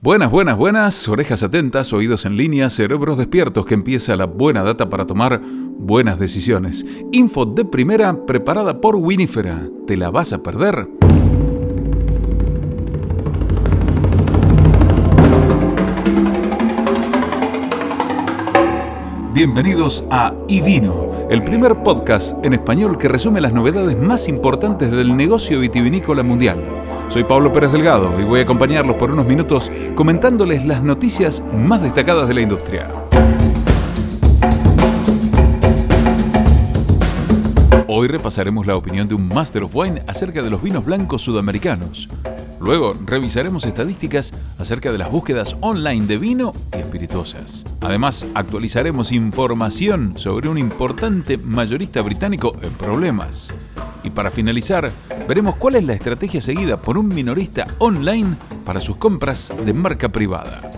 Buenas, buenas, buenas, orejas atentas, oídos en línea, cerebros despiertos, que empieza la buena data para tomar buenas decisiones. Info de primera preparada por Winifera. ¿Te la vas a perder? Bienvenidos a Ivino, el primer podcast en español que resume las novedades más importantes del negocio vitivinícola mundial. Soy Pablo Pérez Delgado y voy a acompañarlos por unos minutos comentándoles las noticias más destacadas de la industria. Hoy repasaremos la opinión de un Master of Wine acerca de los vinos blancos sudamericanos. Luego revisaremos estadísticas acerca de las búsquedas online de vino y espirituosas. Además, actualizaremos información sobre un importante mayorista británico en problemas. Y para finalizar, veremos cuál es la estrategia seguida por un minorista online para sus compras de marca privada.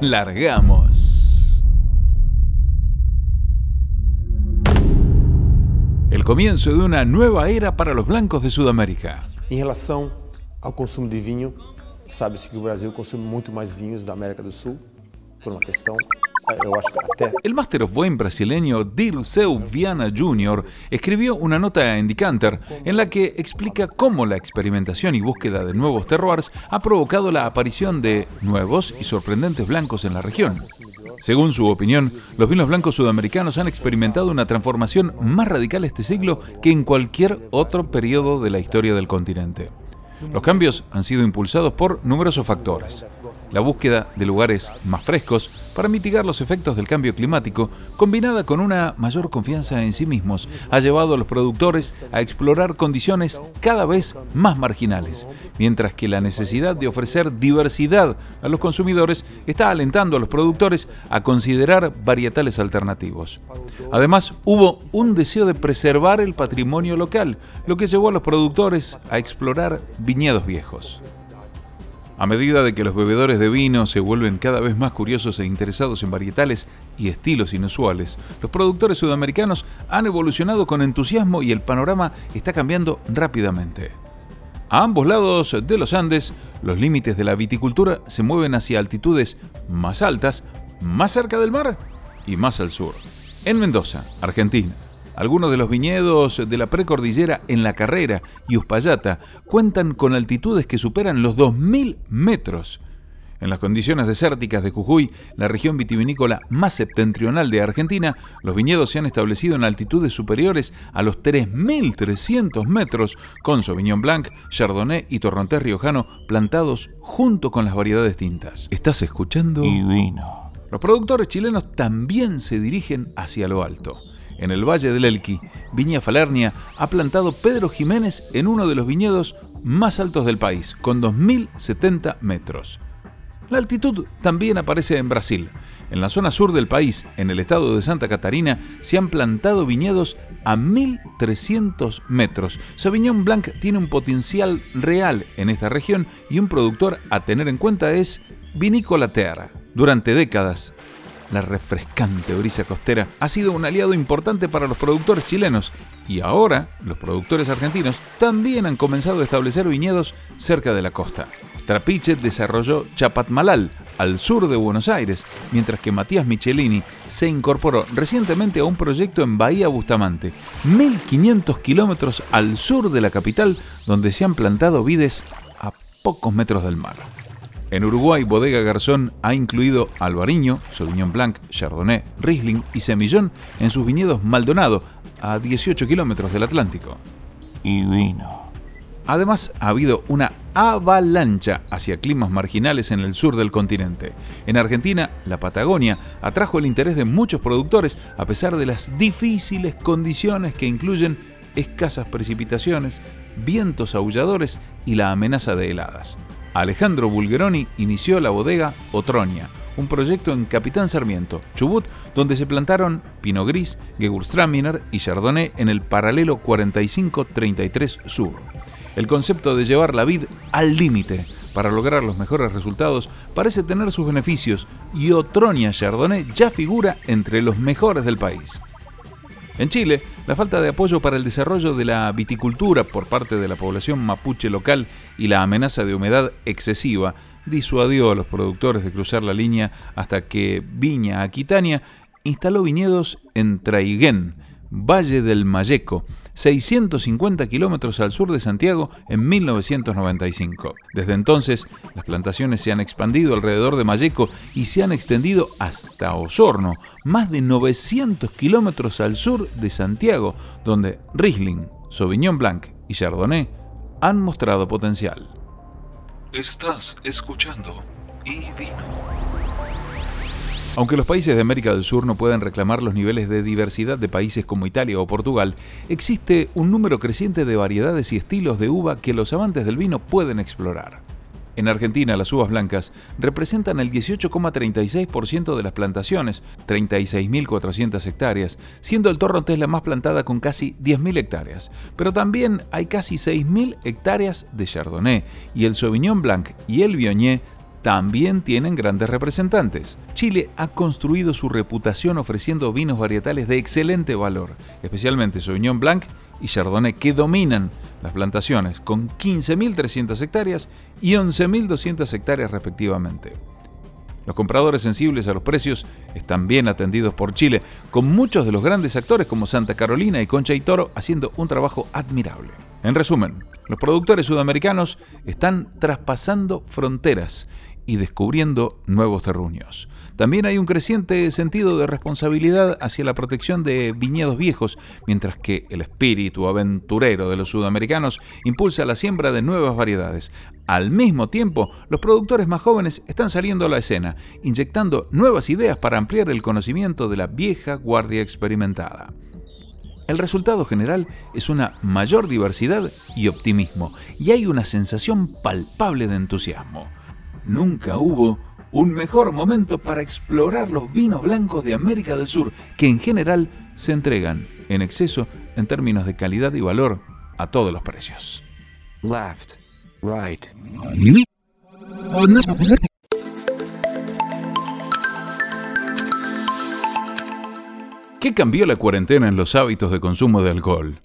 ¡Largamos! El comienzo de una nueva era para los blancos de Sudamérica. Em relação ao consumo de vinho, sabe-se que o Brasil consome muito mais vinhos da América do Sul, por uma questão el Master of Wine brasileño Dirceu Viana Jr. escribió una nota en Decanter en la que explica cómo la experimentación y búsqueda de nuevos terroirs ha provocado la aparición de nuevos y sorprendentes blancos en la región. Según su opinión, los vinos blancos sudamericanos han experimentado una transformación más radical este siglo que en cualquier otro periodo de la historia del continente. Los cambios han sido impulsados por numerosos factores. La búsqueda de lugares más frescos para mitigar los efectos del cambio climático, combinada con una mayor confianza en sí mismos, ha llevado a los productores a explorar condiciones cada vez más marginales, mientras que la necesidad de ofrecer diversidad a los consumidores está alentando a los productores a considerar varietales alternativos. Además, hubo un deseo de preservar el patrimonio local, lo que llevó a los productores a explorar viñedos viejos. A medida de que los bebedores de vino se vuelven cada vez más curiosos e interesados en varietales y estilos inusuales, los productores sudamericanos han evolucionado con entusiasmo y el panorama está cambiando rápidamente. A ambos lados de los Andes, los límites de la viticultura se mueven hacia altitudes más altas, más cerca del mar y más al sur. En Mendoza, Argentina, algunos de los viñedos de la precordillera en La Carrera y Uspallata cuentan con altitudes que superan los 2.000 metros. En las condiciones desérticas de Jujuy, la región vitivinícola más septentrional de Argentina, los viñedos se han establecido en altitudes superiores a los 3.300 metros, con Sauvignon Blanc, Chardonnay y Torrontés Riojano plantados junto con las variedades tintas. ¿Estás escuchando? Y vino. Los productores chilenos también se dirigen hacia lo alto en el Valle del Elqui, Viña Falernia ha plantado Pedro Jiménez en uno de los viñedos más altos del país, con 2.070 metros. La altitud también aparece en Brasil. En la zona sur del país, en el estado de Santa Catarina, se han plantado viñedos a 1.300 metros. Sauvignon Blanc tiene un potencial real en esta región y un productor a tener en cuenta es Vinícola Terra. Durante décadas, la refrescante brisa costera ha sido un aliado importante para los productores chilenos y ahora los productores argentinos también han comenzado a establecer viñedos cerca de la costa. Trapiche desarrolló Chapatmalal, al sur de Buenos Aires, mientras que Matías Michelini se incorporó recientemente a un proyecto en Bahía Bustamante, 1500 kilómetros al sur de la capital, donde se han plantado vides a pocos metros del mar. En Uruguay, Bodega Garzón ha incluido Albariño, Sauvignon Blanc, Chardonnay, Riesling y Semillón en sus viñedos Maldonado, a 18 kilómetros del Atlántico. Y vino. Además, ha habido una avalancha hacia climas marginales en el sur del continente. En Argentina, la Patagonia atrajo el interés de muchos productores a pesar de las difíciles condiciones que incluyen escasas precipitaciones, vientos aulladores y la amenaza de heladas. Alejandro Bulgeroni inició la bodega Otronia, un proyecto en Capitán Sarmiento, Chubut, donde se plantaron Pinot Gris, Gewürztraminer y Chardonnay en el paralelo 4533 Sur. El concepto de llevar la vid al límite para lograr los mejores resultados parece tener sus beneficios y Otronia Chardonnay ya figura entre los mejores del país. En Chile, la falta de apoyo para el desarrollo de la viticultura por parte de la población mapuche local y la amenaza de humedad excesiva disuadió a los productores de cruzar la línea hasta que Viña Aquitania instaló viñedos en Traiguén, Valle del Mayeco, 650 kilómetros al sur de Santiago en 1995. Desde entonces, las plantaciones se han expandido alrededor de Mayeco y se han extendido hasta Osorno, más de 900 kilómetros al sur de Santiago, donde Riesling, Sauvignon Blanc y Chardonnay han mostrado potencial. Estás escuchando y vino. Aunque los países de América del Sur no pueden reclamar los niveles de diversidad de países como Italia o Portugal, existe un número creciente de variedades y estilos de uva que los amantes del vino pueden explorar. En Argentina, las uvas blancas representan el 18,36% de las plantaciones, 36.400 hectáreas, siendo el Torrontés la más plantada con casi 10.000 hectáreas. Pero también hay casi 6.000 hectáreas de Chardonnay y el Sauvignon Blanc y el Viognier también tienen grandes representantes. Chile ha construido su reputación ofreciendo vinos varietales de excelente valor, especialmente Sauvignon Blanc y Chardonnay, que dominan las plantaciones con 15.300 hectáreas y 11.200 hectáreas respectivamente. Los compradores sensibles a los precios están bien atendidos por Chile, con muchos de los grandes actores como Santa Carolina y Concha y Toro haciendo un trabajo admirable. En resumen, los productores sudamericanos están traspasando fronteras y descubriendo nuevos terruños. También hay un creciente sentido de responsabilidad hacia la protección de viñedos viejos, mientras que el espíritu aventurero de los sudamericanos impulsa la siembra de nuevas variedades. Al mismo tiempo, los productores más jóvenes están saliendo a la escena, inyectando nuevas ideas para ampliar el conocimiento de la vieja guardia experimentada. El resultado general es una mayor diversidad y optimismo, y hay una sensación palpable de entusiasmo. Nunca hubo un mejor momento para explorar los vinos blancos de América del Sur, que en general se entregan en exceso en términos de calidad y valor a todos los precios. Left, right. ¿Qué cambió la cuarentena en los hábitos de consumo de alcohol?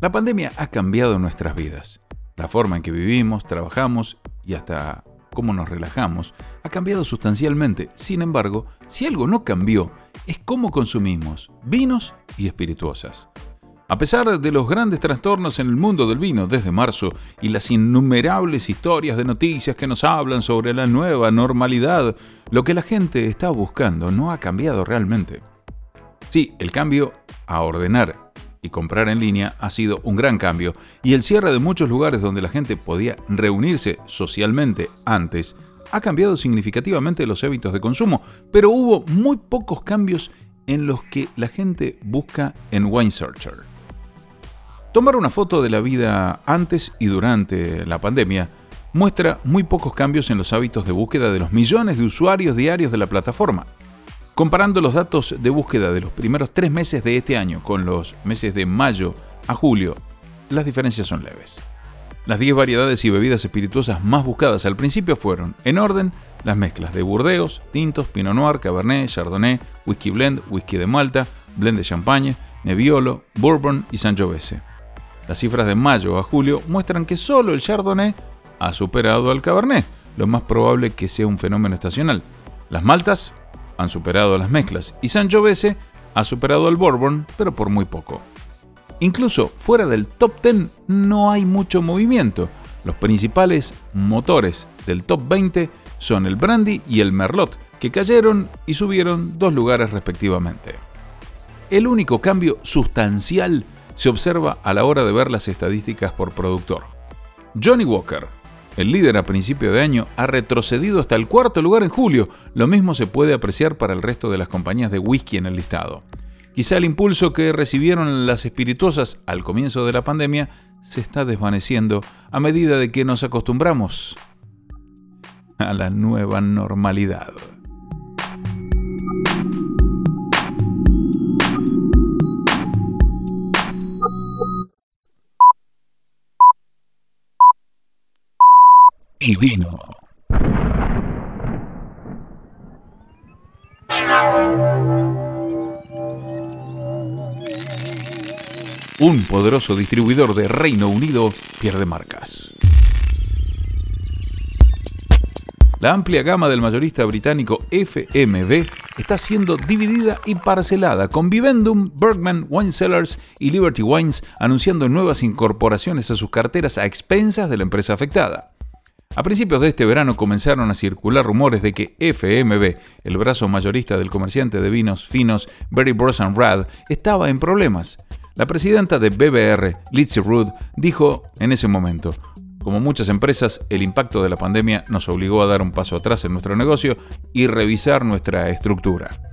La pandemia ha cambiado nuestras vidas. La forma en que vivimos, trabajamos y hasta cómo nos relajamos ha cambiado sustancialmente. Sin embargo, si algo no cambió, es cómo consumimos vinos y espirituosas. A pesar de los grandes trastornos en el mundo del vino desde marzo y las innumerables historias de noticias que nos hablan sobre la nueva normalidad, lo que la gente está buscando no ha cambiado realmente. Sí, el cambio a ordenar y comprar en línea ha sido un gran cambio y el cierre de muchos lugares donde la gente podía reunirse socialmente antes ha cambiado significativamente los hábitos de consumo, pero hubo muy pocos cambios en los que la gente busca en Wine Searcher. Tomar una foto de la vida antes y durante la pandemia muestra muy pocos cambios en los hábitos de búsqueda de los millones de usuarios diarios de la plataforma. Comparando los datos de búsqueda de los primeros tres meses de este año con los meses de mayo a julio, las diferencias son leves. Las 10 variedades y bebidas espirituosas más buscadas al principio fueron, en orden, las mezclas de Burdeos, tintos, Pinot Noir, Cabernet, Chardonnay, Whisky Blend, Whisky de Malta, Blend de Champagne, Nebbiolo, Bourbon y Sangiovese. Las cifras de mayo a julio muestran que solo el Chardonnay ha superado al Cabernet, lo más probable que sea un fenómeno estacional. Las maltas han superado las mezclas y Sangiovese ha superado al Bourbon, pero por muy poco. Incluso fuera del top 10 no hay mucho movimiento. Los principales motores del top 20 son el Brandy y el Merlot, que cayeron y subieron dos lugares respectivamente. El único cambio sustancial se observa a la hora de ver las estadísticas por productor. Johnny Walker, el líder a principio de año ha retrocedido hasta el cuarto lugar en julio. Lo mismo se puede apreciar para el resto de las compañías de whisky en el listado. Quizá el impulso que recibieron las espirituosas al comienzo de la pandemia se está desvaneciendo a medida de que nos acostumbramos a la nueva normalidad. Y vino. Un poderoso distribuidor de Reino Unido pierde marcas. La amplia gama del mayorista británico FMB está siendo dividida y parcelada, con Vivendum, Bergman, Wine Cellars y Liberty Wines anunciando nuevas incorporaciones a sus carteras a expensas de la empresa afectada. A principios de este verano comenzaron a circular rumores de que FMB, el brazo mayorista del comerciante de vinos finos Berry Bros Rad, estaba en problemas. La presidenta de BBR, Lizzie Rood, dijo en ese momento, como muchas empresas, el impacto de la pandemia nos obligó a dar un paso atrás en nuestro negocio y revisar nuestra estructura.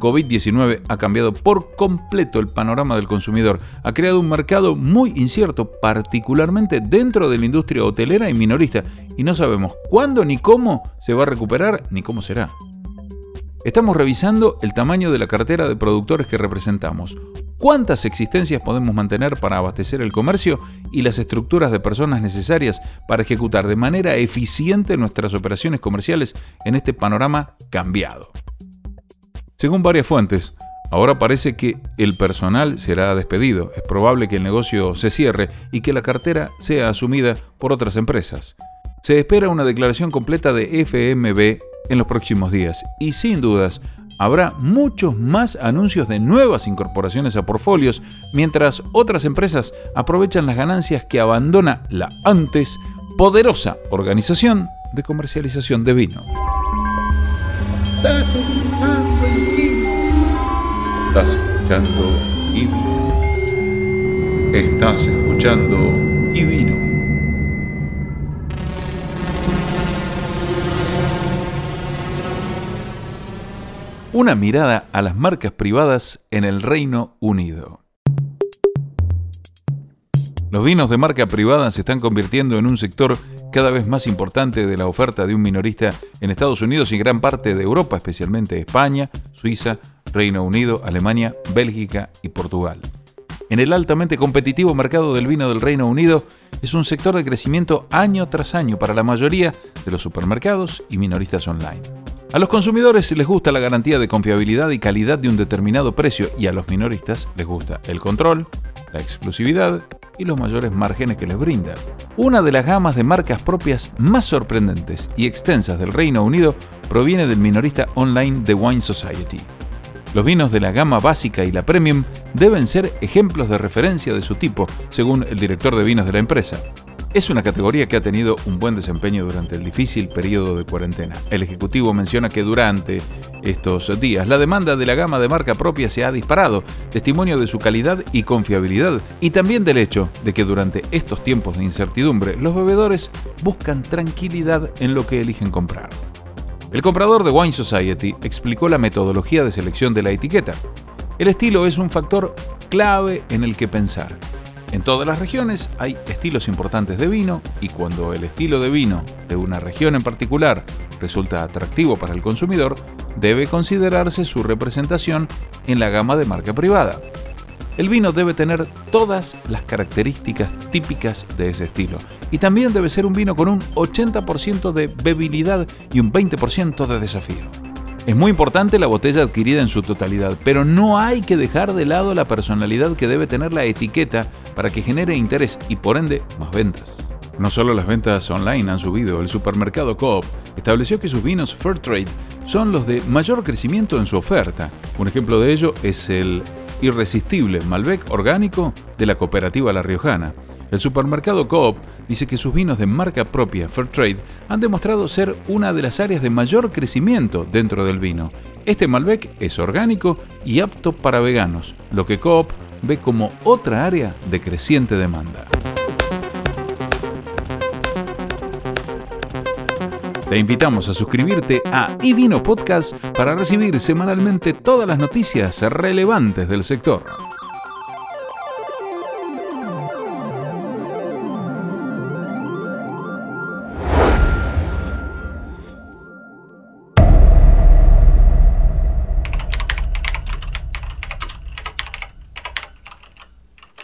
COVID-19 ha cambiado por completo el panorama del consumidor, ha creado un mercado muy incierto, particularmente dentro de la industria hotelera y minorista, y no sabemos cuándo ni cómo se va a recuperar ni cómo será. Estamos revisando el tamaño de la cartera de productores que representamos, cuántas existencias podemos mantener para abastecer el comercio y las estructuras de personas necesarias para ejecutar de manera eficiente nuestras operaciones comerciales en este panorama cambiado. Según varias fuentes, ahora parece que el personal será despedido, es probable que el negocio se cierre y que la cartera sea asumida por otras empresas. Se espera una declaración completa de FMB en los próximos días y sin dudas habrá muchos más anuncios de nuevas incorporaciones a portfolios, mientras otras empresas aprovechan las ganancias que abandona la antes poderosa organización de comercialización de vino. Estás escuchando y vino. Estás escuchando y vino. Una mirada a las marcas privadas en el Reino Unido. Los vinos de marca privada se están convirtiendo en un sector cada vez más importante de la oferta de un minorista en Estados Unidos y gran parte de Europa, especialmente España, Suiza, Reino Unido, Alemania, Bélgica y Portugal. En el altamente competitivo mercado del vino del Reino Unido es un sector de crecimiento año tras año para la mayoría de los supermercados y minoristas online. A los consumidores les gusta la garantía de confiabilidad y calidad de un determinado precio y a los minoristas les gusta el control, la exclusividad y los mayores márgenes que les brinda. Una de las gamas de marcas propias más sorprendentes y extensas del Reino Unido proviene del minorista online The Wine Society. Los vinos de la gama básica y la premium deben ser ejemplos de referencia de su tipo, según el director de vinos de la empresa. Es una categoría que ha tenido un buen desempeño durante el difícil periodo de cuarentena. El Ejecutivo menciona que durante estos días la demanda de la gama de marca propia se ha disparado, testimonio de su calidad y confiabilidad, y también del hecho de que durante estos tiempos de incertidumbre los bebedores buscan tranquilidad en lo que eligen comprar. El comprador de Wine Society explicó la metodología de selección de la etiqueta. El estilo es un factor clave en el que pensar. En todas las regiones hay estilos importantes de vino y cuando el estilo de vino de una región en particular resulta atractivo para el consumidor, debe considerarse su representación en la gama de marca privada. El vino debe tener todas las características típicas de ese estilo y también debe ser un vino con un 80% de bebilidad y un 20% de desafío. Es muy importante la botella adquirida en su totalidad, pero no hay que dejar de lado la personalidad que debe tener la etiqueta para que genere interés y por ende más ventas. No solo las ventas online han subido, el supermercado Coop estableció que sus vinos Fairtrade son los de mayor crecimiento en su oferta. Un ejemplo de ello es el irresistible Malbec orgánico de la cooperativa La Riojana. El supermercado Coop dice que sus vinos de marca propia Fairtrade han demostrado ser una de las áreas de mayor crecimiento dentro del vino. Este Malbec es orgánico y apto para veganos, lo que Coop ve como otra área de creciente demanda. Te invitamos a suscribirte a iVino Podcast para recibir semanalmente todas las noticias relevantes del sector.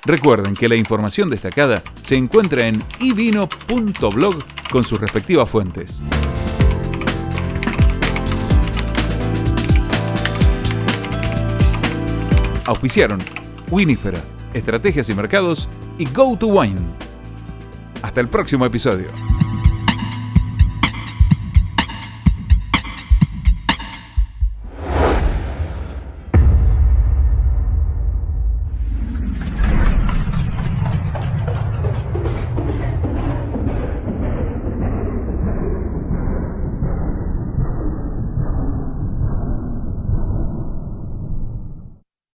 Recuerden que la información destacada se encuentra en ivino.blog con sus respectivas fuentes. Auspiciaron Winifera, Estrategias y Mercados y Go to Wine. Hasta el próximo episodio.